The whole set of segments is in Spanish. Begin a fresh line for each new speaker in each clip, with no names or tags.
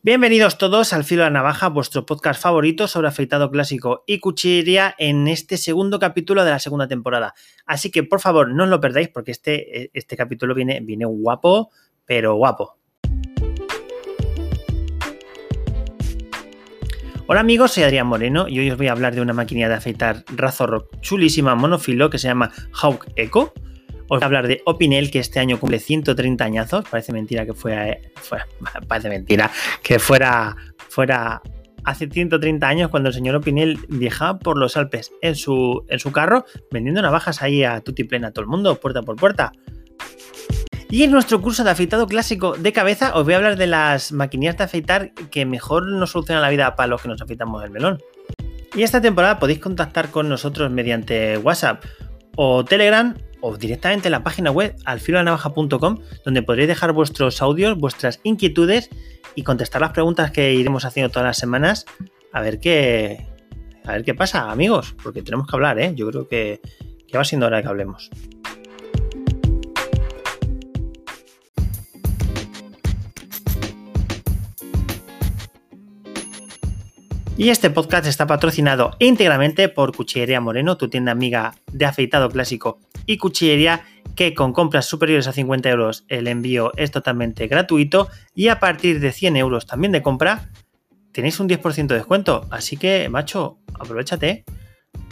Bienvenidos todos al Filo de la Navaja, vuestro podcast favorito sobre afeitado clásico y cuchillería en este segundo capítulo de la segunda temporada. Así que por favor no os lo perdáis porque este, este capítulo viene, viene guapo, pero guapo. Hola amigos, soy Adrián Moreno y hoy os voy a hablar de una máquina de afeitar Razorrock chulísima monofilo que se llama Hawk Echo os voy a hablar de Opinel, que este año cumple 130 añazos. Parece mentira que fuera, parece mentira que fuera, fuera hace 130 años cuando el señor Opinel viajaba por los Alpes en su, en su carro vendiendo navajas ahí a tutti plena a todo el mundo, puerta por puerta. Y en nuestro curso de afeitado clásico de cabeza os voy a hablar de las maquinillas de afeitar que mejor nos solucionan la vida para los que nos afeitamos el melón. Y esta temporada podéis contactar con nosotros mediante WhatsApp o Telegram o directamente en la página web alfiloanavaja.com donde podréis dejar vuestros audios, vuestras inquietudes y contestar las preguntas que iremos haciendo todas las semanas a ver qué a ver qué pasa, amigos, porque tenemos que hablar, ¿eh? Yo creo que, que va siendo hora que hablemos. Y este podcast está patrocinado íntegramente por Cuchillería Moreno, tu tienda amiga de afeitado clásico y cuchillería, que con compras superiores a 50 euros el envío es totalmente gratuito y a partir de 100 euros también de compra tenéis un 10% de descuento. Así que, macho, aprovechate.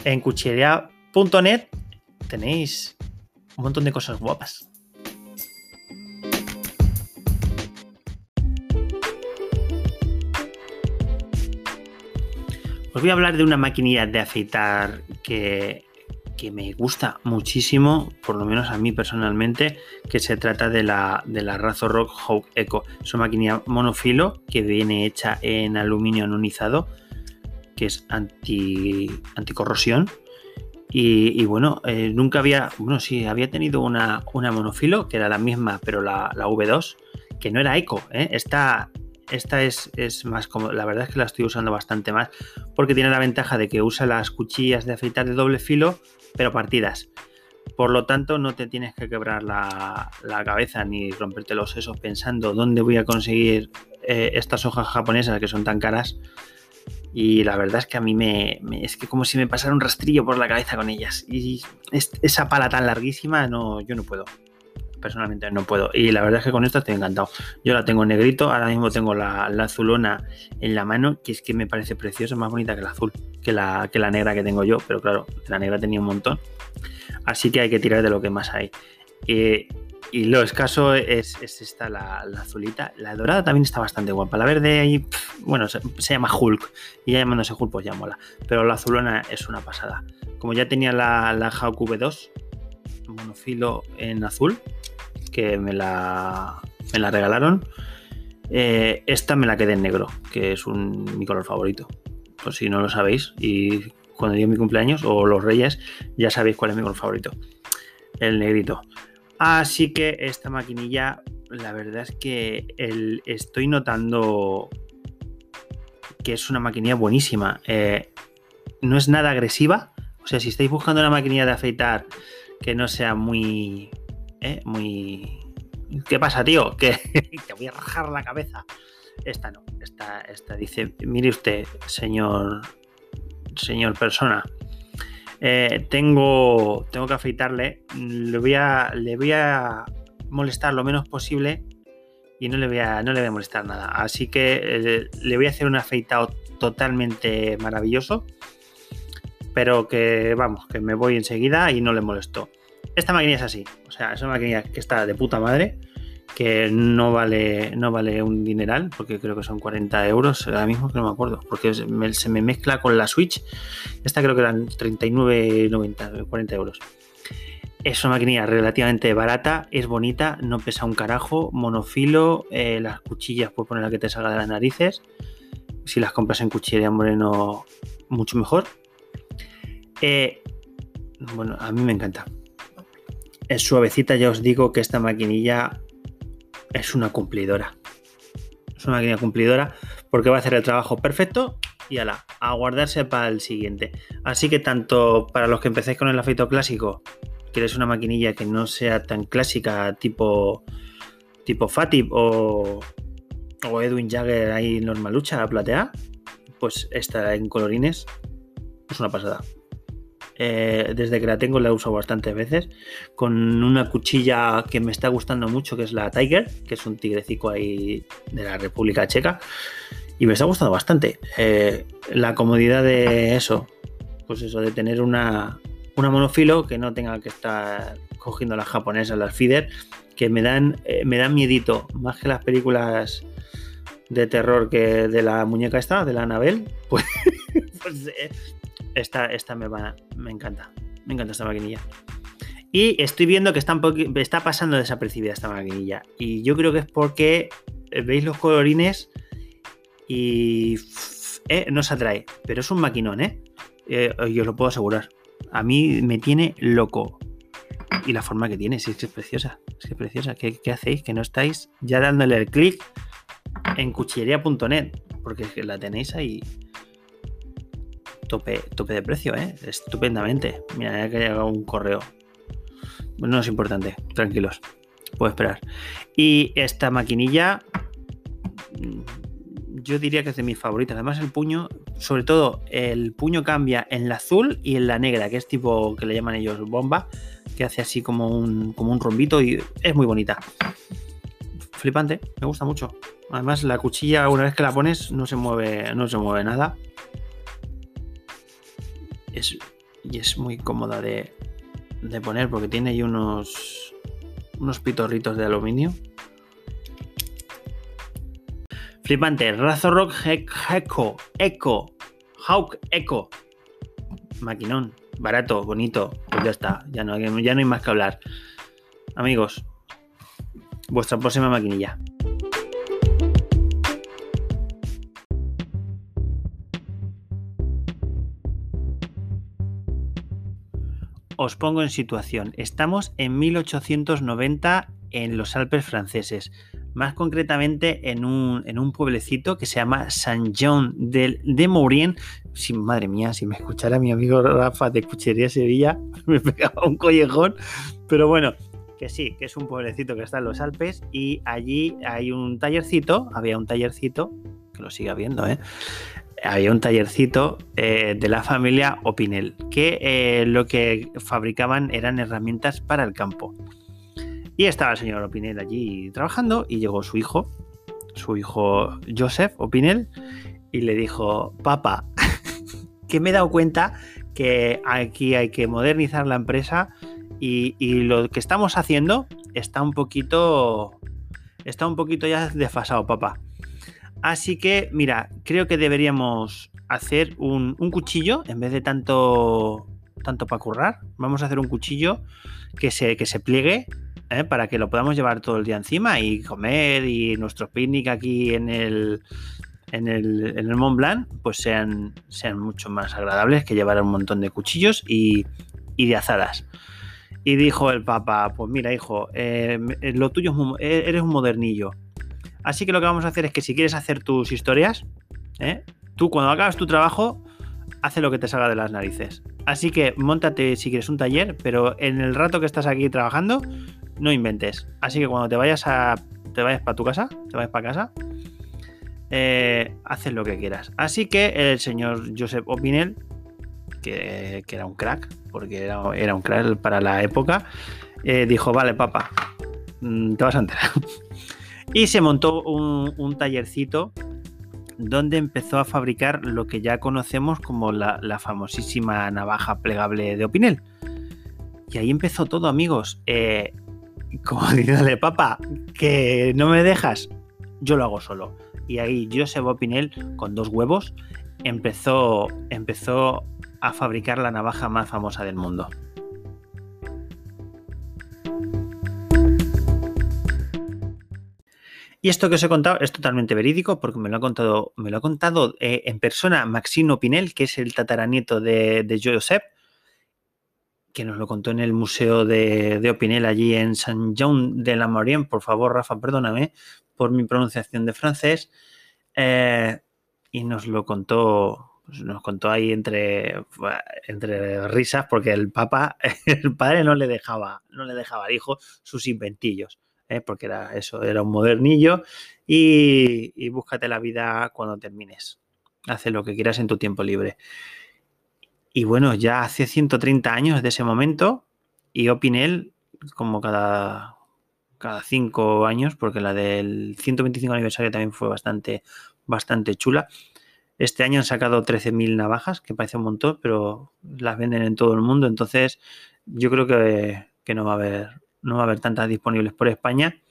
En cuchillería.net tenéis un montón de cosas guapas. Os voy a hablar de una maquinilla de afeitar que, me gusta muchísimo, por lo menos a mí personalmente, que se trata de la, de la Razorrock Hawk Echo. Es una maquinilla monofilo que viene hecha en aluminio anonizado, que es anti, anticorrosión. Y, bueno, eh, nunca había, bueno, sí, había tenido una, una monofilo, que era la misma, pero la, la V2, que no era eco, ¿eh? Esta, esta es, más como, la verdad es que la estoy usando bastante más porque tiene la ventaja de que usa las cuchillas de afeitar de doble filo, pero partidas. Por lo tanto, no te tienes que quebrar la, cabeza ni romperte los sesos pensando dónde voy a conseguir eh, estas hojas japonesas que son tan caras. Y la verdad es que a mí me, es que como si me pasara un rastrillo por la cabeza con ellas. Y esa pala tan larguísima, no, yo no puedo personalmente no puedo. Y la verdad es que con esta estoy encantado. Yo la tengo en negrito, ahora mismo tengo la, azulona en la mano, que es que me parece preciosa, más bonita que la azul, que la, que la negra que tengo yo, pero claro, la negra tenía un montón. Así que hay que tirar de lo que más hay. Eh, y lo escaso es, esta, la, azulita. La dorada también está bastante guapa. La verde ahí, bueno, se, llama Hulk. Y ya llamándose Hulk, pues ya. Pero la azulona es una pasada. Como ya tenía la, la Hawk V2, monofilo en azul, que me la, me la regalaron. Eh, esta me la quedé en negro, que es mi color favorito. Por si no lo sabéis, y cuando llegue mi cumpleaños o los reyes, ya sabéis cuál es mi color favorito. El negrito. Así que esta maquinilla, la verdad es que el, estoy notando que es una maquinilla buenísima. Eh, no es nada agresiva. O sea, si estáis buscando una maquinilla de afeitar que no sea muy. ¿Eh? Muy. ¿Qué pasa, tío? Que te voy a rajar la cabeza. Esta no, esta, esta dice, mire usted, señor, señor persona, eh, tengo, tengo que afeitarle, le voy, a, le voy a molestar lo menos posible y no le voy a, no le voy a molestar nada. Así que eh, le voy a hacer un afeitado totalmente maravilloso pero que vamos, que me voy enseguida y no le molesto. Esta máquina es así, o sea, es una máquina que está de puta madre, que no vale, no vale un dineral, porque creo que son 40 euros, ahora mismo que no me acuerdo, porque se me, mezcla con la Switch, esta creo que eran 39,90, 40 euros. Es una maquinilla relativamente barata, es bonita, no pesa un carajo, monofilo, eh, las cuchillas puedes poner la que te salga de las narices. Si las compras en cuchillería moreno, mucho mejor. Eh, bueno, a mí me encanta. Es suavecita, ya os digo que esta maquinilla es una cumplidora. Es una máquina cumplidora porque va a hacer el trabajo perfecto y ala, a guardarse para el siguiente. Así que tanto para los que empecéis con el afeito clásico, queréis una maquinilla que no sea tan clásica tipo tipo Fatib o, Edwin Jagger ahí normalucha, platea, pues esta en colorines es una pasada. Eh, desde que la tengo la usado bastantes veces. Con una cuchilla que me está gustando mucho, que es la Tiger, que es un tigrecico ahí de la República Checa. Y me está gustando bastante. Eh, la comodidad de eso, pues eso, de tener una, una monofilo que no tenga que estar cogiendo las japonesas, las feeder, que me dan, eh, me dan miedito, más que las películas de terror que de la muñeca esta, de la Anabel, pues, pues esta, esta me, va, me encanta. Me encanta esta maquinilla. Y estoy viendo que está, está pasando desapercibida esta maquinilla. Y yo creo que es porque veis los colorines y eh, no se atrae. Pero es un maquinón, ¿eh? ¿eh? Yo os lo puedo asegurar. A mí me tiene loco. Y la forma que tiene, sí, es que es preciosa. Es que es preciosa. ¿Qué, qué hacéis? Que no estáis ya dándole el clic en cuchillería.net. Porque la tenéis ahí tope, tope de precio, ¿eh? Estupendamente. Mira, ya que llegado un correo. No es importante, tranquilos. Puedo esperar. Y esta maquinilla, mm, yo diría que es de mis favoritas. Además, el puño, sobre todo, el puño cambia en la azul y en la negra, que es tipo que le llaman ellos bomba, que hace así como un, como un rombito y es muy bonita. Flipante, me gusta mucho. Además, la cuchilla, una vez que la pones, no se mueve, no se mueve nada y es muy cómoda de, poner porque tiene ahí unos, unos pitorritos de aluminio. Flipante, Razorrock Echo, Echo, Hawk Echo. Maquinón, barato, bonito. Pues ya está, ya no, ya no hay más que hablar. Amigos, vuestra próxima maquinilla. Os pongo en situación. Estamos en 1890 en los Alpes franceses, más concretamente en un, pueblecito que se llama Saint-Jean de, de Maurien. Si, madre mía, si me escuchara mi amigo Rafa de Cuchería Sevilla, me pegaba un collejón. Pero bueno, que sí, que es un pueblecito que está en los Alpes y allí hay un tallercito, había un tallercito, que lo sigue habiendo, ¿eh? Había un tallercito eh, de la familia Opinel, que eh, lo que fabricaban eran herramientas para el campo. Y estaba el señor Opinel allí trabajando y llegó su hijo, su hijo Joseph Opinel, y le dijo, papá, que me he dado cuenta que aquí hay que modernizar la empresa y, y, lo que estamos haciendo está un poquito, está un poquito ya desfasado, papá. Así que, mira, creo que deberíamos hacer un, cuchillo en vez de tanto, tanto para currar. Vamos a hacer un cuchillo que se, que se pliegue ¿eh? para que lo podamos llevar todo el día encima y comer y nuestros picnic aquí en el, en el, en el Mont Blanc pues sean, sean mucho más agradables que llevar un montón de cuchillos y, de azadas. Y dijo el Papa, pues mira hijo, eh, lo tuyo es, eres un modernillo Así que lo que vamos a hacer es que si quieres hacer tus historias, ¿eh? tú cuando acabas tu trabajo, hace lo que te salga de las narices. Así que montate si quieres un taller, pero en el rato que estás aquí trabajando, no inventes. Así que cuando te vayas a. te vayas para tu casa, te vayas para casa, eh, haces lo que quieras. Así que el señor Joseph Opinel, que, era un crack, porque era, un crack para la época, eh, dijo: Vale, papá, mm, te vas a enterar. Y se montó un, tallercito donde empezó a fabricar lo que ya conocemos como la, famosísima navaja plegable de Opinel. Y ahí empezó todo, amigos. Eh, como diciéndole, papá, que no me dejas, yo lo hago solo. Y ahí Joseph Opinel, con dos huevos, empezó, empezó a fabricar la navaja más famosa del mundo. Y esto que os he contado es totalmente verídico porque me lo ha contado, me lo ha contado eh, en persona Maxino Pinel, que es el tataranieto de, de Josep, que nos lo contó en el Museo de, Opinel allí en Saint-Jean de la Maurien. Por favor, Rafa, perdóname por mi pronunciación de francés. Eh, y nos lo contó, pues nos contó ahí entre, entre risas porque el Papa, el padre no le dejaba, no le dejaba al hijo sus inventillos. ¿Eh? porque era eso, era un modernillo, y, búscate la vida cuando termines. Haz lo que quieras en tu tiempo libre. Y bueno, ya hace 130 años de ese momento, y Opinel, como cada, cada cinco años, porque la del 125 aniversario también fue bastante, bastante chula. Este año han sacado 13.000 navajas, que parece un montón, pero las venden en todo el mundo. Entonces, yo creo que, no, va a haber, no va a haber tantas disponibles por España.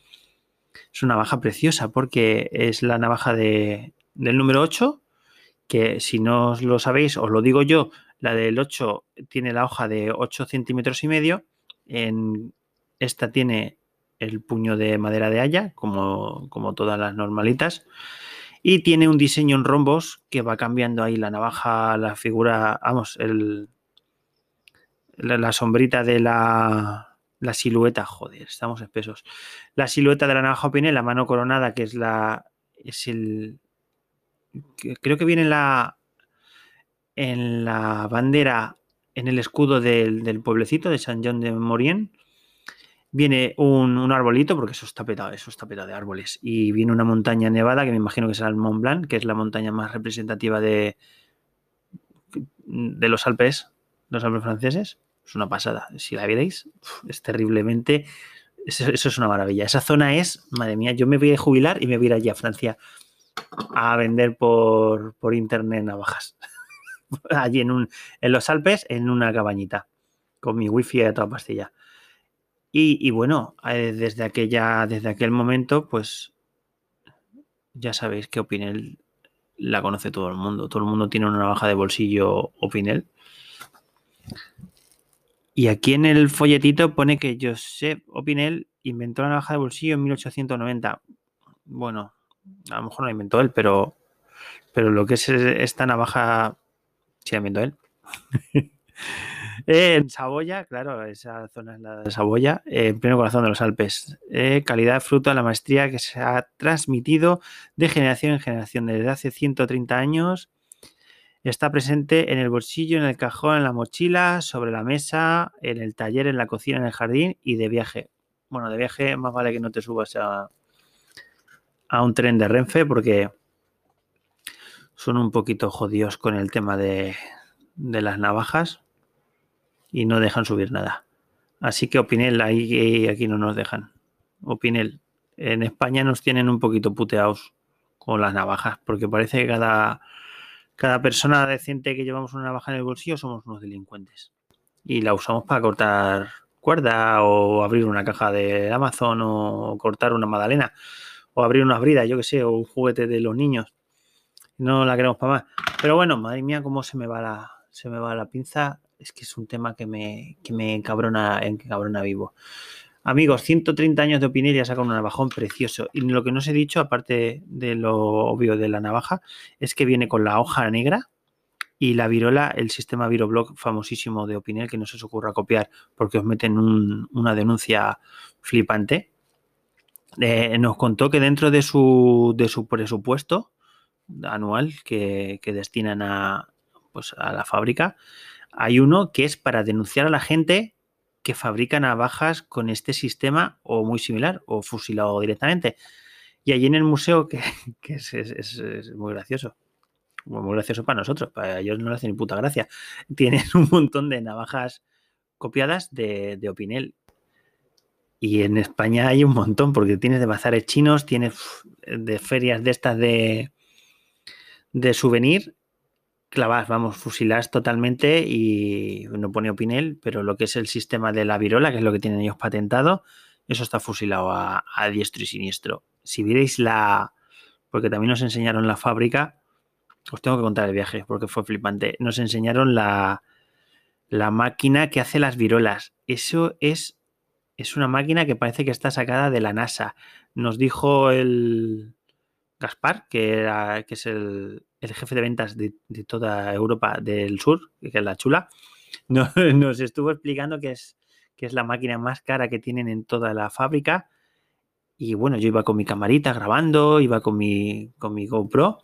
Es una navaja preciosa porque es la navaja de, del número 8, que si no lo sabéis, os lo digo yo, la del 8 tiene la hoja de 8 centímetros y medio. En esta tiene el puño de madera de haya, como, como todas las normalitas. Y tiene un diseño en rombos que va cambiando ahí la navaja, la figura, vamos, el, la, sombrita de la, la, silueta, joder, estamos espesos. La silueta de la navaja Opinel, la mano coronada, que es la, es el, creo que viene en la, en la bandera, en el escudo del, del pueblecito de San John de Morien viene un, arbolito, porque eso está petado, eso está petado de árboles, y viene una montaña nevada, que me imagino que será el Mont Blanc, que es la montaña más representativa de, de los Alpes, los Alpes franceses. Es una pasada. Si la vierais, es terriblemente. Eso, es una maravilla. Esa zona es, madre mía, yo me voy a jubilar y me voy a ir allí a Francia a vender por, por internet navajas. allí en, un, en los Alpes, en una cabañita, con mi wifi a toda pastilla. Y, bueno, eh, desde, aquella, desde aquel momento, pues ya sabéis que Opinel la conoce todo el mundo. Todo el mundo tiene una navaja de bolsillo Opinel. Y aquí en el folletito pone que Joseph Opinel inventó la navaja de bolsillo en 1890. Bueno, a lo mejor no la inventó él, pero, pero lo que es esta navaja, sí la inventó él. en Saboya, claro, esa zona es la de Saboya, en pleno corazón de los Alpes. Eh, calidad fruto de la maestría que se ha transmitido de generación en generación desde hace 130 años. Está presente en el bolsillo, en el cajón, en la mochila, sobre la mesa, en el taller, en la cocina, en el jardín y de viaje. Bueno, de viaje más vale que no te subas a, a un tren de Renfe porque son un poquito jodidos con el tema de, de las navajas y no dejan subir nada. Así que Opinel, ahí aquí no nos dejan. Opinel, en España nos tienen un poquito puteados con las navajas, porque parece que cada, cada persona decente que llevamos una navaja en el bolsillo somos unos delincuentes. Y la usamos para cortar cuerda o abrir una caja de Amazon o cortar una magdalena o abrir una brida, yo que sé, o un juguete de los niños. No la queremos para más. Pero bueno, madre mía, cómo se me va la, se me va la pinza es que es un tema que me, que me encabrona, encabrona vivo. Amigos, 130 años de Opinel y ha sacado un navajón precioso. Y lo que no os he dicho, aparte de lo obvio de la navaja, es que viene con la hoja negra y la virola, el sistema Viroblock famosísimo de Opinel, que no se os ocurra copiar porque os meten una denuncia flipante. Eh, nos contó que dentro de su, de su presupuesto anual que, que destinan a, pues, a la fábrica, hay uno que es para denunciar a la gente que fabrica navajas con este sistema o muy similar o fusilado directamente. Y allí en el museo, que, es, muy gracioso, muy gracioso para nosotros, para ellos no le hacen ni puta gracia, tienen un montón de navajas copiadas de, Opinel. Y en España hay un montón, porque tienes de bazares chinos, tienes de ferias de estas de, de souvenir clavas, vamos, fusilas totalmente y no pone Opinel, pero lo que es el sistema de la virola, que es lo que tienen ellos patentado, eso está fusilado a, diestro y siniestro. Si vierais la, porque también nos enseñaron la fábrica, os tengo que contar el viaje porque fue flipante, nos enseñaron la, la máquina que hace las virolas. Eso es, es una máquina que parece que está sacada de la NASA. Nos dijo el Gaspar, que, era, que es el, jefe de ventas de, toda Europa del Sur, que es la chula, nos, estuvo explicando que es, la máquina más cara que tienen en toda la fábrica. Y bueno, yo iba con mi camarita grabando, iba con mi, con GoPro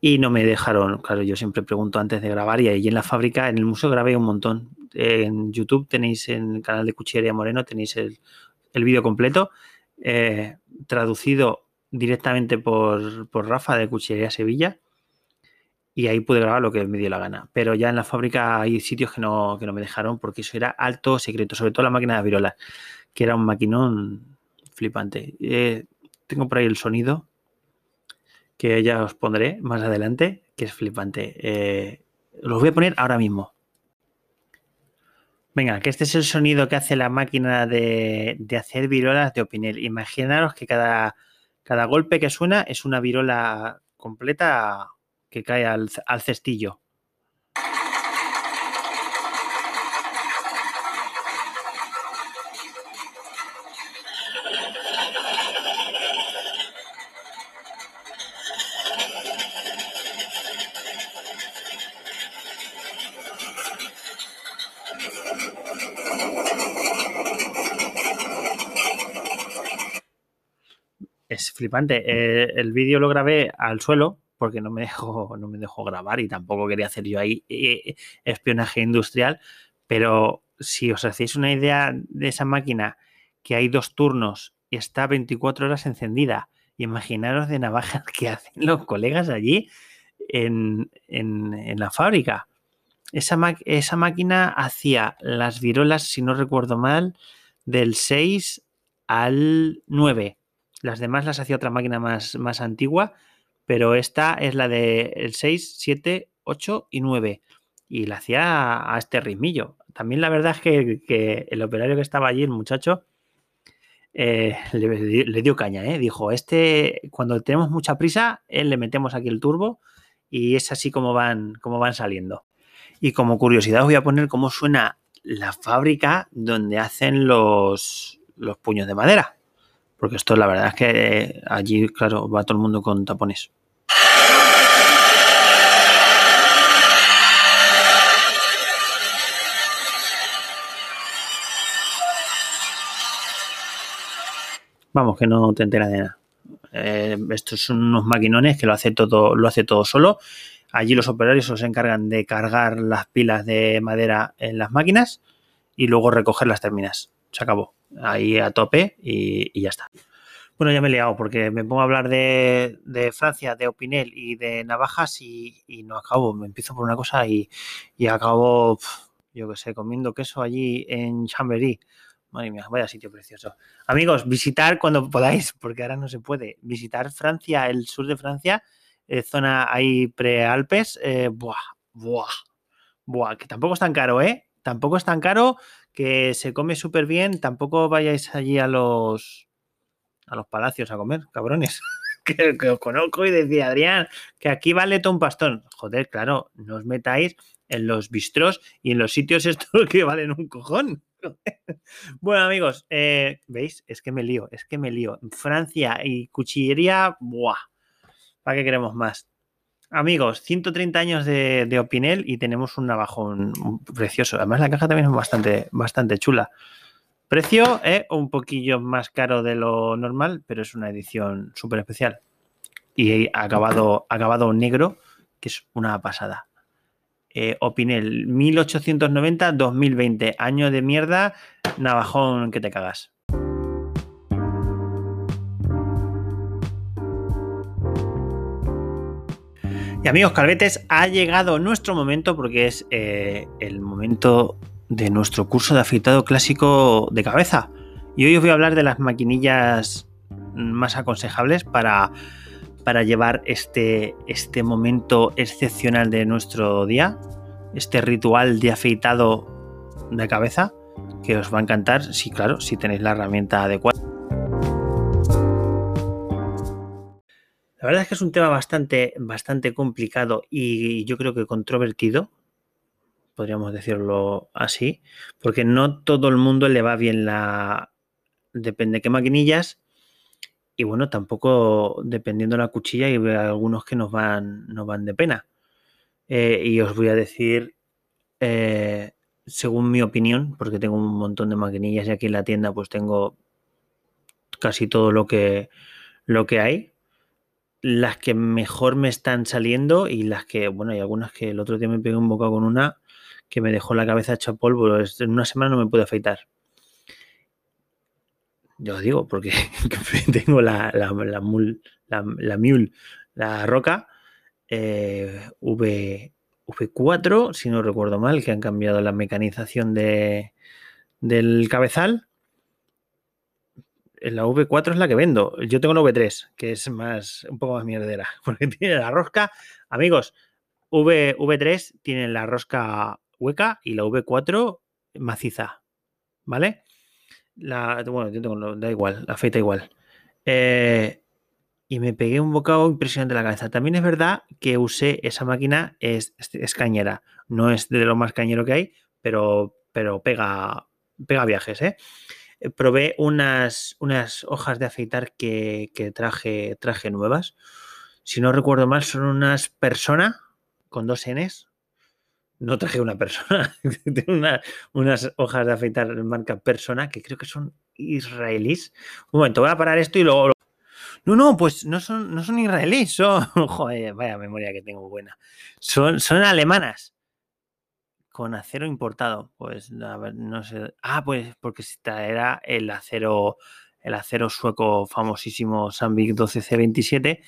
y no me dejaron, claro, yo siempre pregunto antes de grabar y ahí en la fábrica, en el museo grabé un montón. En YouTube tenéis en el canal de Cuchillería Moreno, tenéis el, el vídeo completo eh, traducido directamente por, por Rafa de Cuchillería Sevilla y ahí pude grabar lo que me dio la gana. Pero ya en la fábrica hay sitios que no, que no me dejaron porque eso era alto secreto, sobre todo la máquina de virolas, que era un maquinón flipante. Eh, tengo por ahí el sonido que ya os pondré más adelante, que es flipante. Eh, los voy a poner ahora mismo. Venga, que este es el sonido que hace la máquina de, de hacer virolas de Opinel. Imaginaros que cada, cada golpe que suena es una virola completa que cae al, al cestillo. Flipante. Eh, el vídeo lo grabé al suelo porque no me dejó, no me dejó grabar y tampoco quería hacer yo ahí eh, espionaje industrial. Pero si os hacéis una idea de esa máquina que hay dos turnos y está 24 horas encendida, imaginaros de navajas que hacen los colegas allí en, en, la fábrica. Esa, esa, máquina hacía las virolas, si no recuerdo mal, del 6 al 9. Las demás las hacía otra máquina más, más antigua, pero esta es la de el 6, 7, 8 y 9. Y la hacía a este ritmillo. También la verdad es que, el operario que estaba allí, el muchacho, eh, le, dio caña, ¿eh? Dijo, este, cuando tenemos mucha prisa, él le metemos aquí el turbo y es así como van, como van saliendo. Y como curiosidad os voy a poner cómo suena la fábrica donde hacen los, los puños de madera. Porque esto la verdad es que allí, claro, va todo el mundo con tapones. Vamos, que no te enteras de nada. Eh, estos son unos maquinones que lo hace todo, lo hace todo solo. Allí los operarios se encargan de cargar las pilas de madera en las máquinas y luego recoger las terminas. Se acabó. Ahí a tope y, y ya está. Bueno, ya me he liado porque me pongo a hablar de, Francia, de Opinel y de navajas y, no acabo. Me empiezo por una cosa y, acabo, yo qué sé, comiendo queso allí en Chambéry. Madre mía, vaya sitio precioso. Amigos, visitar cuando podáis, porque ahora no se puede. Visitar Francia, el sur de Francia, eh, zona ahí prealpes. Eh, buah, buah, buah, que tampoco es tan caro, ¿eh? Tampoco es tan caro, que se come súper bien. Tampoco vayáis allí a los a los palacios a comer, cabrones. que, os conozco y decía, Adrián, que aquí vale todo un pastón. Joder, claro, no os metáis en los bistros y en los sitios estos que valen un cojón. bueno, amigos, eh, ¿veis? Es que me lío, es que me lío. Francia y cuchillería, ¡buah! ¿Para qué queremos más? Amigos, 130 años de, Opinel y tenemos un navajón precioso. Además, la caja también es bastante, bastante chula. Precio es un poquillo más caro de lo normal, pero es una edición súper especial. Y acabado, acabado negro, que es una pasada. Eh, Opinel 1890-2020, año de mierda, navajón que te cagas. Y amigos calvetes, ha llegado nuestro momento porque es eh, el momento de nuestro curso de afeitado clásico de cabeza. Y hoy os voy a hablar de las maquinillas más aconsejables para, para llevar este, este momento excepcional de nuestro día, este ritual de afeitado de cabeza, que os va a encantar, si claro, si tenéis la herramienta adecuada. La verdad es que es un tema bastante, bastante complicado y yo creo que controvertido, podríamos decirlo así, porque no todo el mundo le va bien la... Depende de qué maquinillas. Y bueno, tampoco dependiendo de la cuchilla, y algunos que nos van, nos van de pena. Eh, y os voy a decir, eh, según mi opinión, porque tengo un montón de maquinillas y aquí en la tienda pues tengo casi todo lo que, lo que hay. Las que mejor me están saliendo y las que, bueno, hay algunas que el otro día me pegué un bocado con una que me dejó la cabeza hecha polvo. En una semana no me pude afeitar. Yo digo, porque tengo la, la, la, la, Mule, la Roca eh, v, V4, si no recuerdo mal, que han cambiado la mecanización de, del cabezal. La V4 es la que vendo. Yo tengo la V3, que es más, un poco más mierdera, porque tiene la rosca. Amigos, v, V3 tiene la rosca hueca y la V4 maciza. ¿Vale? La, bueno, yo tengo, da igual, la feita igual. Eh, y me pegué un bocado impresionante en la cabeza. También es verdad que usé esa máquina, es, es, cañera. No es de lo más cañero que hay, pero, pero pega, pega viajes. ¿eh? Probé unas, unas hojas de afeitar que, que, traje, traje nuevas. Si no recuerdo mal, son unas personas con dos Ns, no traje una persona, tengo unas hojas de afeitar marca persona que creo que son israelíes. Un momento, voy a parar esto y luego... No, no, pues no son, no son israelíes, son... Joder, vaya memoria que tengo buena. Son, son alemanas. Con acero importado. Pues, a ver, no sé. Ah, pues porque era el acero, el acero sueco famosísimo Sandvik 12C27,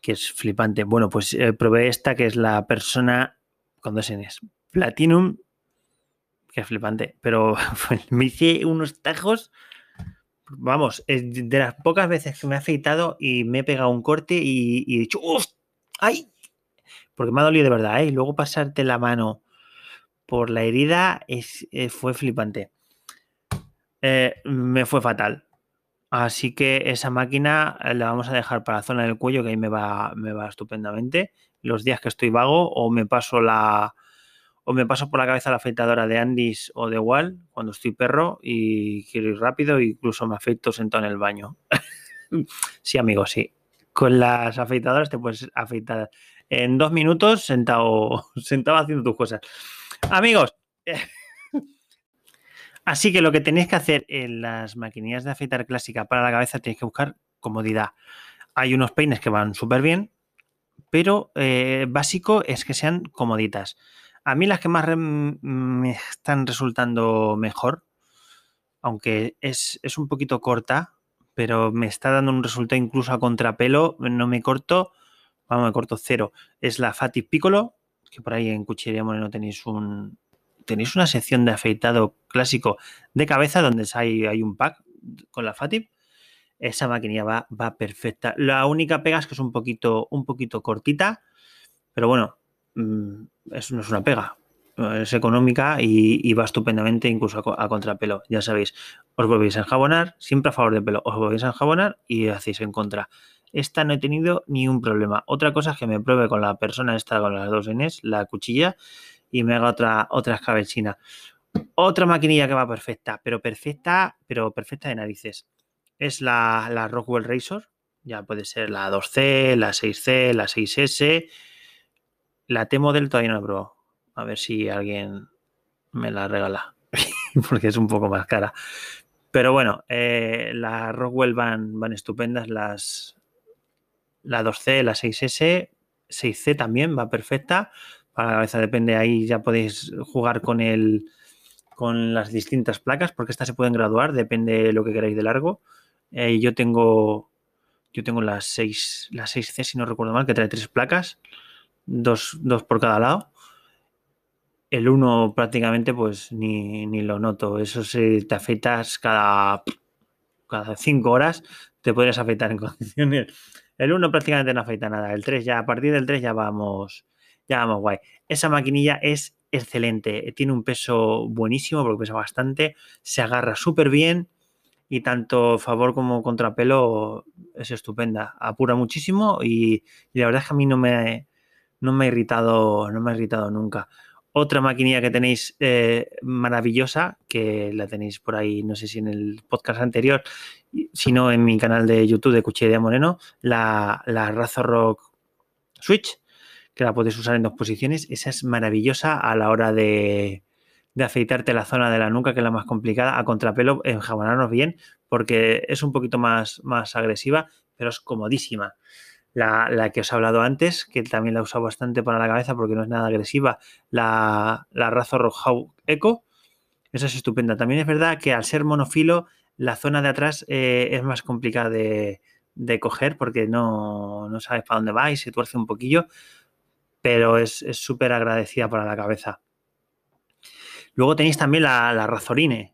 que es flipante. Bueno, pues eh, probé esta, que es la persona con dos Ns. Platinum, que es flipante, pero me hice unos tajos. Vamos, es de las pocas veces que me he afeitado y me he pegado un corte y, he dicho, ¡Uf! ¡Ay! Porque me ha dolido de verdad, ¿eh? Y luego pasarte la mano por la herida eh, fue flipante. Eh, me fue fatal. Así que esa máquina la vamos a dejar para la zona del cuello, que ahí me va, me va estupendamente los días que estoy vago o me paso la o me paso por la cabeza la afeitadora de Andis o de Wall cuando estoy perro y quiero ir rápido e incluso me afeito sentado en el baño. sí, amigo, sí. Con las afeitadoras te puedes afeitar en dos minutos sentado, sentado haciendo tus cosas. Amigos, así que lo que tenéis que hacer en las maquinillas de afeitar clásica para la cabeza tenéis que buscar comodidad. Hay unos peines que van súper bien, pero eh, básico es que sean comoditas. A mí las que más me están resultando mejor, aunque es, un poquito corta, pero me está dando un resultado incluso a contrapelo, no me corto, vamos, me corto cero. Es la Fatip Piccolo, que por ahí en Cuchillería Moreno tenéis un tenéis una sección de afeitado clásico de cabeza donde hay, hay un pack con la Fatip esa maquinilla va, va perfecta. La única pega es que es un poquito, un poquito cortita, pero bueno, mm, eso no es una pega. Es económica y, va estupendamente incluso a, contrapelo. Ya sabéis, os volvéis a enjabonar, siempre a favor de pelo, os volvéis a enjabonar y hacéis en contra. Esta no he tenido ni un problema. Otra cosa es que me pruebe con la persona esta, con las dos Ns, la cuchilla, y me haga otra, otra escabechina. Otra maquinilla que va perfecta, pero perfecta, pero perfecta de narices es la, Rockwell Razor. Ya puede ser la 2C, la 6C, la 6S. La T-Model todavía no la he probado. A ver si alguien me la regala. porque es un poco más cara. Pero bueno, eh, las Rockwell van, van estupendas. Las, la 2C, la 6S, 6C también va perfecta. Para la cabeza depende, ahí ya podéis jugar con el con las distintas placas, porque estas se pueden graduar, depende de lo que queráis de largo. Eh, yo tengo yo tengo las 6 las 6C, si no recuerdo mal, que trae tres placas, dos, por cada lado. El 1 prácticamente pues ni, lo noto. Eso si te afeitas cada, cada 5 horas, te podrías afeitar en condiciones. El 1 prácticamente no afeita nada. El 3 ya, a partir del 3 ya vamos, ya vamos guay. Esa maquinilla es excelente. Tiene un peso buenísimo porque pesa bastante. Se agarra súper bien y tanto favor como contrapelo es estupenda. Apura muchísimo y, la verdad es que a mí no me, no me ha irritado, no me ha irritado nunca. Otra maquinilla que tenéis eh, maravillosa, que la tenéis por ahí, no sé si en el podcast anterior, sino en mi canal de YouTube de Cuchillería Moreno, la, la Razor Rock Switch, que la podéis usar en dos posiciones. Esa es maravillosa a la hora de, de afeitarte la zona de la nuca, que es la más complicada, a contrapelo, enjabonarnos bien, porque es un poquito más, más agresiva, pero es comodísima. La, que os he hablado antes, que también la he usado bastante para la cabeza porque no es nada agresiva, la, la Razor Rock Echo, esa es estupenda. También es verdad que al ser monofilo La zona de atrás eh, es más complicada de, coger porque no, sabes para dónde va y se tuerce un poquillo, pero es súper agradecida para la cabeza. Luego tenéis también la, la Razorine.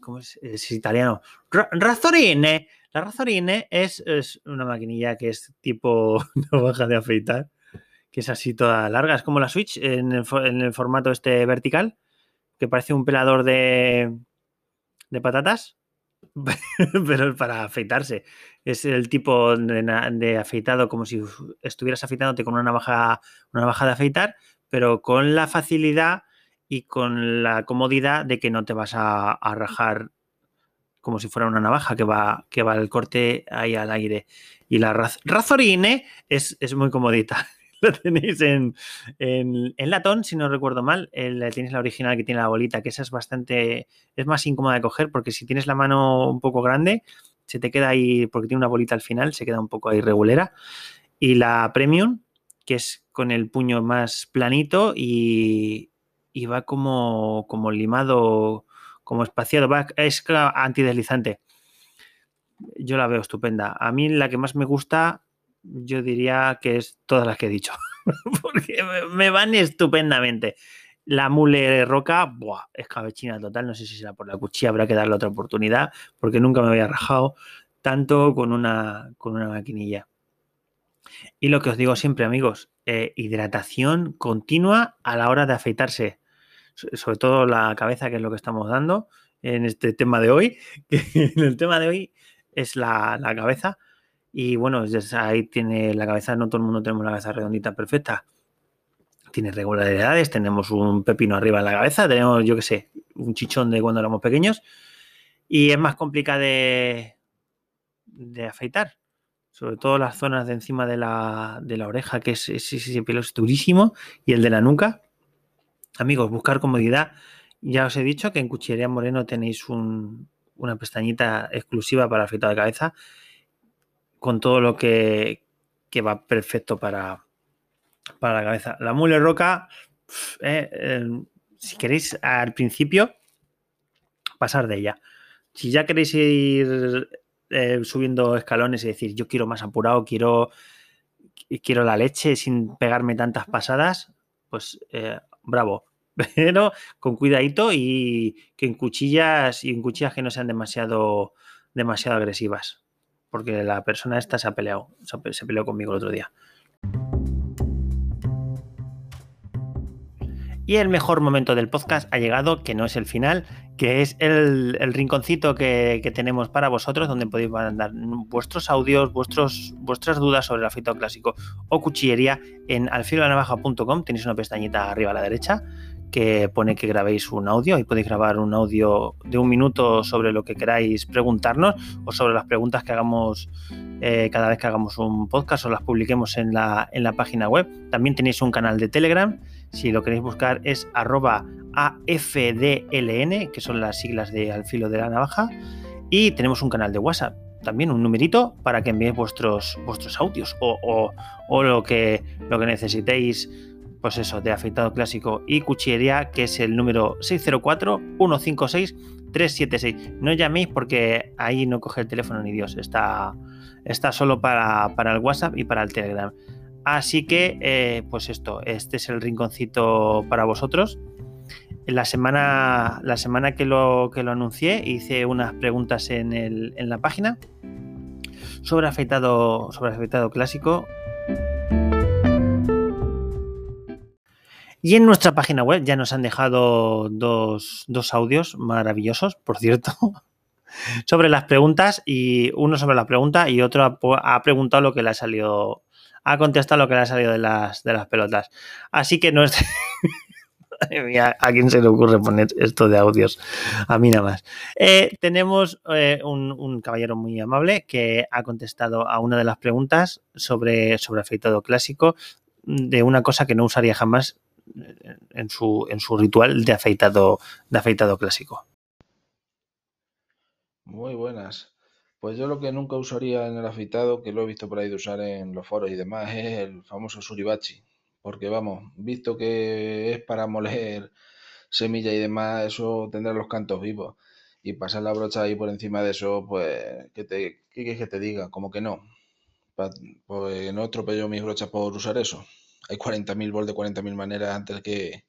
¿Cómo es? Italiano. Razorine. La Razorine es, una maquinilla que es tipo navaja de afeitar, que es así toda larga. Es como la Switch en el, formato este vertical, que parece un pelador de, de patatas, pero para afeitarse. Es el tipo de, afeitado como si estuvieras afeitándote con una navaja, una navaja de afeitar, pero con la facilidad y con la comodidad de que no te vas a, rajar como si fuera una navaja que va, que va el corte ahí al aire. Y la Razorine es, es muy comodita. Lo tenéis en, en, latón, si no recuerdo mal. El, tienes la original que tiene la bolita, que esa es bastante. Es más incómoda de coger porque si tienes la mano un poco grande, se te queda ahí, porque tiene una bolita al final, se queda un poco ahí regulera. Y la Premium, que es con el puño más planito y, y va como, como limado, como espaciado, va, es antideslizante. Yo la veo estupenda. A mí la que más me gusta, yo diría que es todas las que he dicho, porque me van estupendamente. La mule roca, buah, es cabechina total. No sé si será por la cuchilla, habrá que darle otra oportunidad, porque nunca me había rajado tanto con una, con una maquinilla. Y lo que os digo siempre, amigos, eh, hidratación continua a la hora de afeitarse. Sobre todo la cabeza, que es lo que estamos dando en este tema de hoy. En el tema de hoy es la, cabeza. Y bueno, ahí tiene la cabeza, no todo el mundo tenemos la cabeza redondita perfecta. Tiene regularidades, tenemos un pepino arriba en la cabeza, tenemos, yo qué sé, un chichón de cuando éramos pequeños. Y es más complicado de, de afeitar sobre todo las zonas de encima de la, oreja, que es, ese pelo es durísimo, y el de la nuca. Amigos, buscar comodidad. Ya os he dicho que en Cuchillería Moreno tenéis una pestañita exclusiva para afeitado de cabeza, con todo lo que, va perfecto para, para la cabeza. La mule roca, eh, eh, si queréis al principio, pasar de ella. Si ya queréis ir eh, subiendo escalones y decir, yo quiero más apurado, quiero, quiero la leche sin pegarme tantas pasadas, pues bravo. Pero con cuidadito y que en cuchillas y en cuchillas que no sean demasiado, demasiado agresivas. Porque la persona esta se ha peleado, se peleó conmigo el otro día. Y el mejor momento del podcast ha llegado, que no es el final, que es el, rinconcito que, tenemos para vosotros, donde podéis mandar vuestros audios, vuestros, vuestras dudas sobre el afeitado clásico o cuchillería en alfilolanavaja.com. Tenéis una pestañita arriba a la derecha que pone que grabéis un audio y podéis grabar un audio de un minuto sobre lo que queráis preguntarnos o sobre las preguntas que hagamos eh, cada vez que hagamos un podcast o las publiquemos en la, en la página web. También tenéis un canal de Telegram si lo queréis buscar es arroba AFDLN, que son las siglas de Al filo de la navaja. Y tenemos un canal de WhatsApp, también un numerito para que enviéis vuestros, vuestros audios o, lo, que, lo que necesitéis, pues eso, de afeitado clásico y cuchillería, que es el número 604-156-376. No llaméis porque ahí no coge el teléfono ni Dios, está, está solo para, para el WhatsApp y para el Telegram. Así que, eh, pues esto, este es el rinconcito para vosotros. La semana, la semana que, lo, que lo anuncié hice unas preguntas en, la página sobre afeitado, sobre afeitado clásico. Y en nuestra página web ya nos han dejado dos, audios maravillosos, por cierto, sobre las preguntas y uno sobre la pregunta y otro ha, preguntado lo que le ha salido ha contestado lo que le ha salido de las, de las pelotas. Así que no es... ¿A quién se le ocurre poner esto de audios? A mí nada más. Eh, tenemos eh, un, caballero muy amable que ha contestado a una de las preguntas sobre, sobre afeitado clásico de una cosa que no usaría jamás en su, en su ritual de afeitado, de afeitado clásico.
Muy buenas. Pues yo lo que nunca usaría en el afeitado, que lo he visto por ahí de usar en los foros y demás, es el famoso suribachi. Porque vamos, visto que es para moler semilla y demás, eso tendrá los cantos vivos. Y pasar la brocha ahí por encima de eso, pues, ¿qué, te, qué quieres que te diga? Como que no. Pues no atropello mis brochas por usar eso. Hay 40.000 volts de 40.000 maneras antes que,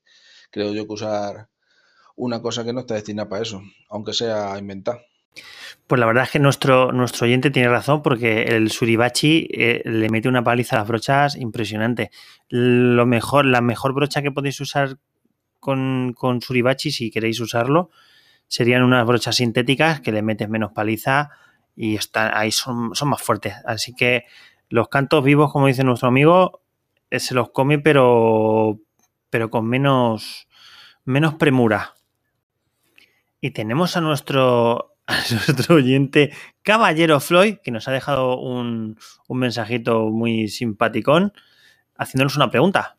creo yo, que usar una cosa que no está destinada para eso, aunque sea inventar.
Pues la verdad es que nuestro, nuestro oyente tiene razón porque el Suribachi eh, le mete una paliza a las brochas impresionante. Lo mejor, la mejor brocha que podéis usar con, con Suribachi, si queréis usarlo, serían unas brochas sintéticas que le metes menos paliza y están, ahí son, son más fuertes. Así que los cantos vivos, como dice nuestro amigo, se los come, pero, pero con menos, menos premura. Y tenemos a nuestro, nuestro oyente Caballero Floyd, que nos ha dejado un, un mensajito muy simpaticón, haciéndonos una pregunta.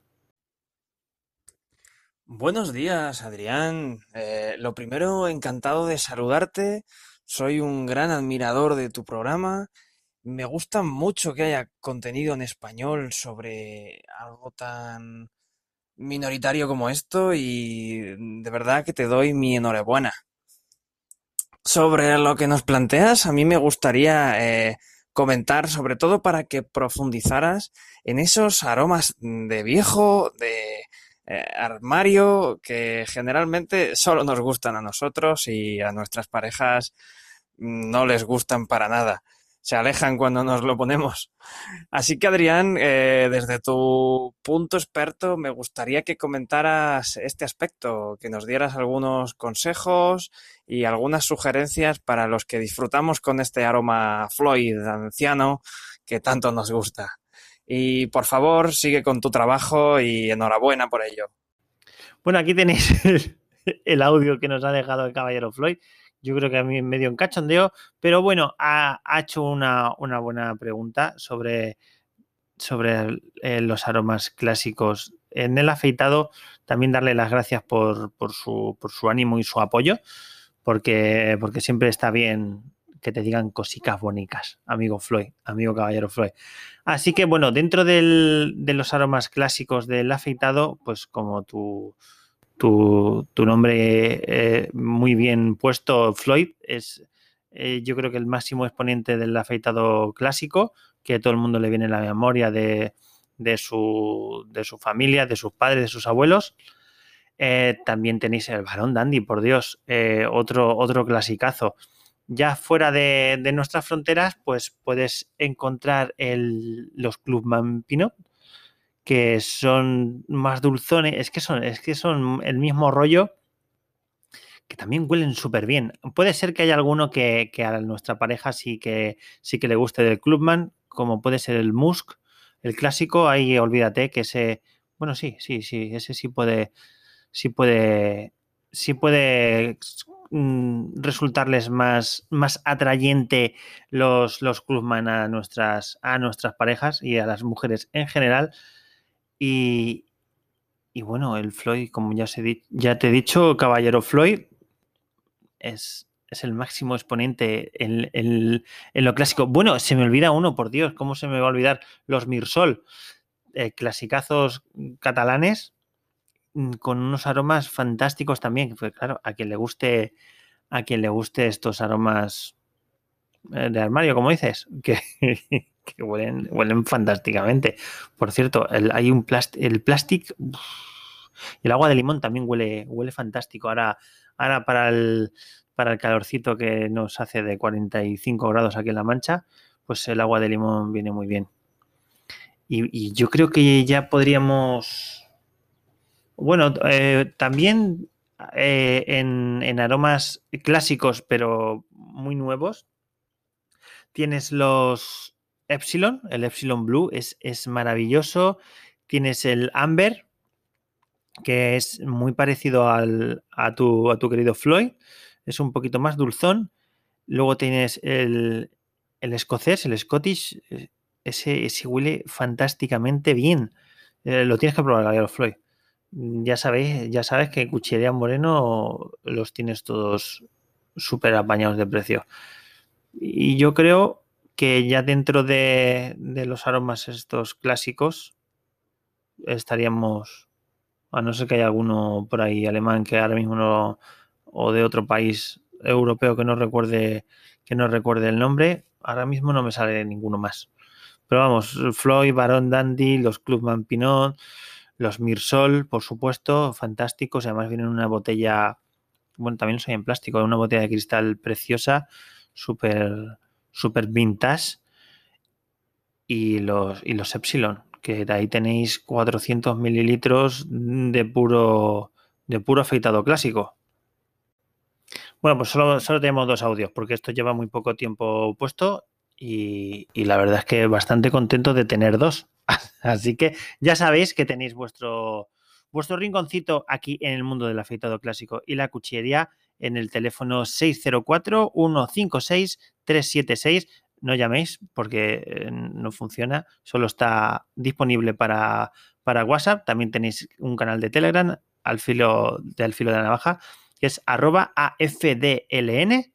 Buenos días, Adrián. Eh, lo primero, encantado de saludarte. Soy un gran admirador de tu programa. Me gusta mucho que haya contenido en español sobre algo tan minoritario como esto y de verdad que te doy mi enhorabuena. Sobre lo que nos planteas, a mí me gustaría eh, comentar, sobre todo para que profundizaras en esos aromas de viejo, de eh, armario que generalmente solo nos gustan a nosotros y a nuestras parejas no les gustan para nada. Se alejan cuando nos lo ponemos. Así que Adrián, eh, desde tu punto experto, me gustaría que comentaras este aspecto, que nos dieras algunos consejos y algunas sugerencias para los que disfrutamos con este aroma Floyd anciano que tanto nos gusta. Y por favor, sigue con tu trabajo y enhorabuena por ello.
Bueno, aquí tenéis el, audio que nos ha dejado el caballero Floyd. Yo creo que a mí medio en cachondeo, pero bueno, ha, hecho una, buena pregunta sobre, sobre eh, los aromas clásicos. En el afeitado, también darle las gracias por, por, su, por su ánimo y su apoyo, porque, porque siempre está bien que te digan cositas bonitas, amigo Floyd, amigo caballero Floyd. Así que bueno, dentro de los aromas clásicos del afeitado, pues como tu, tu, nombre eh, muy bien puesto, Floyd, es eh, yo creo que el máximo exponente del afeitado clásico, que a todo el mundo le viene en la memoria de, su, de su familia, de sus padres, de sus abuelos. Eh, también tenéis el varón dandy, por Dios, otro, otro clasicazo. Ya fuera de, nuestras fronteras, pues puedes encontrar los Clubman Pinot, que son más dulzones, es que son, es que son el mismo rollo, que también huelen súper bien. Puede ser que haya alguno que, a nuestra pareja sí que, sí que le guste del Clubman, como puede ser el Musk, el clásico, ahí olvídate que ese, bueno, sí, sí, sí, ese sí puede, sí puede, sí puede Mm, resultarles más, más atrayente los, los clubman a nuestras, a nuestras parejas y a las mujeres en general. Y, y bueno, el Floyd, como ya, te he dicho, Caballero Floyd es, es el máximo exponente en, en, lo clásico. Bueno, se me olvida uno, por Dios, ¿cómo se me va a olvidar? Los Mirsol, eh, clasicazos catalanes Mm, con unos aromas fantásticos también. Pues claro, a quien le guste, a quien le guste estos aromas de armario, como dices, que, que huelen, huelen fantásticamente. Por cierto, el, hay un el plástico el agua de limón también huele, huele fantástico. Ahora, ahora para el para el calorcito que nos hace de 45 grados aquí en La Mancha, pues el agua de limón viene muy bien. y yo creo que ya podríamos bueno, eh, también eh, en, aromas clásicos, pero muy nuevos, tienes los Epsilon, el Epsilon Blue es, es maravilloso. Tienes el Amber, que es muy parecido al, a, tu, a tu querido Floyd, es un poquito más dulzón. Luego tienes el, el escocés, el Scottish, eh, ese, ese huele fantásticamente bien. lo tienes que probar, Gabriel Floyd. Mm, ya sabéis, ya sabes que Cuchillería Moreno los tienes todos súper apañados de precio. Y yo creo que ya dentro de, los aromas estos clásicos estaríamos, a no ser que haya alguno por ahí alemán que ahora mismo no, o de otro país europeo que no recuerde que no recuerde el nombre. Ahora mismo no me sale ninguno más. Pero vamos, Floyd, Baron Dandy, los Clubman Pinot, los Mirsol, por supuesto, fantásticos. Además vienen en una botella, bueno, también soy en plástico, una botella de cristal preciosa, súper super vintage. Y los, y los Epsilon, que de ahí tenéis 400 mililitros de puro, de puro afeitado clásico. Bueno, pues solo, solo tenemos dos audios, porque esto lleva muy poco tiempo puesto y, la verdad es que bastante contento de tener dos. Así que ya sabéis que tenéis vuestro, vuestro rinconcito aquí en el mundo del afeitado clásico y la cuchillería en el teléfono 604-156-376. No llaméis porque eh, no funciona, solo está disponible para, para WhatsApp. También tenéis un canal de Telegram al filo, del filo de la navaja que es arroba AFDLN.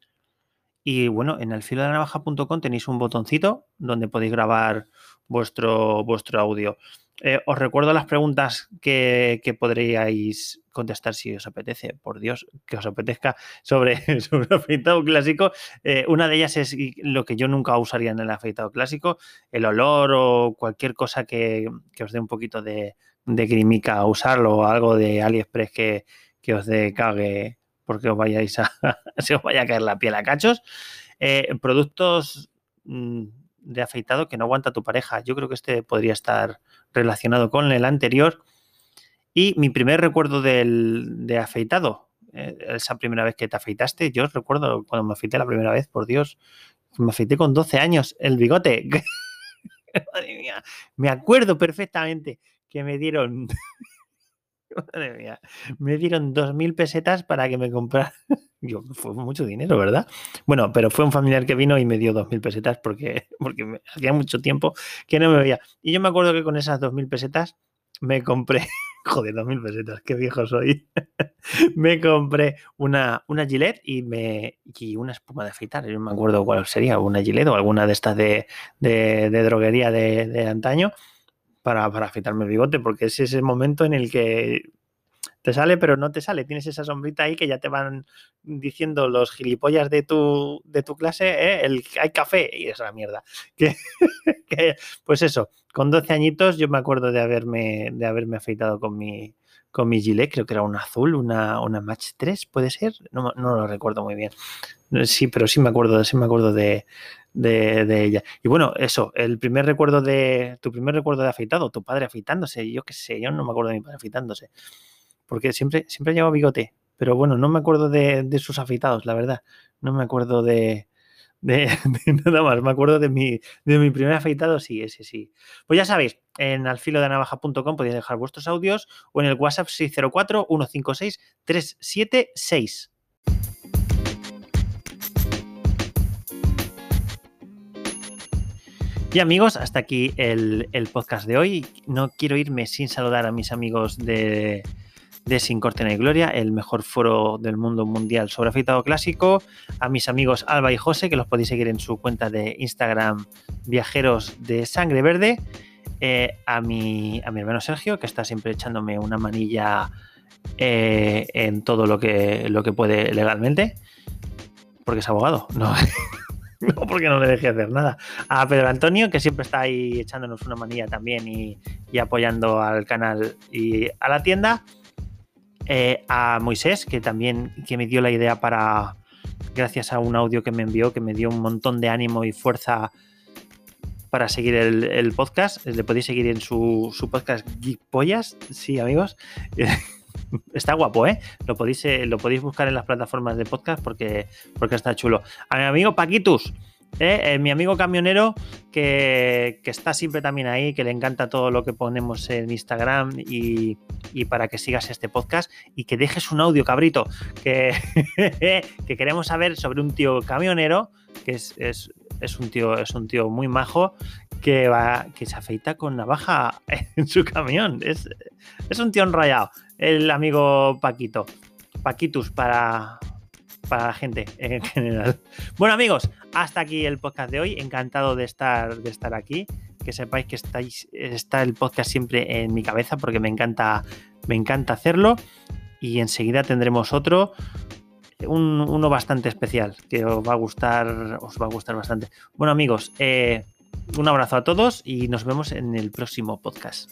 Y bueno, en alfilodelanavaja.com tenéis un botoncito donde podéis grabar vuestro, vuestro audio. Eh, os recuerdo las preguntas que, podríais contestar si os apetece, por Dios, que os apetezca sobre, el afeitado clásico. Eh, una de ellas es lo que yo nunca usaría en el afeitado clásico, el olor o cualquier cosa que, os dé un poquito de, de grimica a usarlo o algo de AliExpress que, que os dé cague porque os vayáis a, se os vaya a caer la piel a cachos. Eh, productos mm, de afeitado que no aguanta tu pareja. Yo creo que este podría estar relacionado con el anterior. Y mi primer recuerdo del, de afeitado, eh, esa primera vez que te afeitaste, yo recuerdo cuando me afeité la primera vez, por Dios, me afeité con 12 años el bigote. Madre mía, me acuerdo perfectamente que me dieron Madre mía. Me dieron 2.000 pesetas para que me comprara. Yo, fue mucho dinero, ¿verdad? Bueno, pero fue un familiar que vino y me dio 2.000 pesetas porque, porque hacía mucho tiempo que no me veía. Y yo me acuerdo que con esas 2.000 pesetas me compré. Joder, 2.000 pesetas, qué viejo soy. me compré una, una Gillette y, me, y una espuma de afeitar. Yo me acuerdo cuál sería, una Gillette o alguna de estas de, de, de droguería de, de antaño para, para afeitarme el bigote, porque es ese momento en el que te sale, pero no te sale. Tienes esa sombrita ahí que ya te van diciendo los gilipollas de tu, de tu clase, ¿eh? el, hay café y esa mierda. Que, pues eso, con 12 añitos yo me acuerdo de haberme, de haberme afeitado con mi, con mi gilet, creo que era un azul, una, una Match 3, ¿puede ser? No, no, lo recuerdo muy bien. Sí, pero sí me acuerdo, sí me acuerdo de, de, ella. Y bueno, eso, el primer recuerdo de, tu primer recuerdo de afeitado, tu padre afeitándose, yo qué sé, yo no me acuerdo de mi padre afeitándose, porque siempre, siempre llevaba bigote, pero bueno, no me acuerdo de, sus afeitados, la verdad, no me acuerdo de, de, nada más. Me acuerdo de mi, de mi primer afeitado, sí, ese sí. Pues ya sabéis, en alfilodenavaja.com podéis dejar vuestros audios o en el WhatsApp 604 156 376. Y amigos, hasta aquí el, podcast de hoy. No quiero irme sin saludar a mis amigos de, de Sin Corte ni Gloria, el mejor foro del mundo mundial sobre afeitado clásico, a mis amigos Alba y José, que los podéis seguir en su cuenta de Instagram Viajeros de Sangre Verde, eh, a, mi, a mi hermano Sergio, que está siempre echándome una manilla eh, en todo lo que, lo que puede legalmente, porque es abogado, no. no porque no le deje hacer nada. A Pedro Antonio, que siempre está ahí echándonos una manilla también y, apoyando al canal y a la tienda. Eh, a Moisés, que también que me dio la idea para, gracias a un audio que me envió, que me dio un montón de ánimo y fuerza para seguir el, podcast. Le podéis seguir en su, su podcast Geek Pollas, sí, amigos. está guapo, ¿eh? Lo podéis, eh, lo podéis buscar en las plataformas de podcast porque, porque está chulo. A mi amigo Paquitus, ¿eh? Eh, mi amigo camionero que, está siempre también ahí, que le encanta todo lo que ponemos en Instagram y, para que sigas este podcast y que dejes un audio, cabrito, que, que queremos saber sobre un tío camionero, que es, es, un tío, es un tío muy majo, que va, que se afeita con navaja en su camión. Es, es un tío enrayado el amigo Paquito. Paquitus para, para la gente en general. Bueno, amigos, hasta aquí el podcast de hoy. Encantado de estar, de estar aquí. Que sepáis que estáis, está el podcast siempre en mi cabeza porque me encanta, me encanta hacerlo. Y enseguida tendremos otro uno bastante especial, que os va a gustar, os va a gustar bastante. Bueno, amigos, eh, un abrazo a todos y nos vemos en el próximo podcast.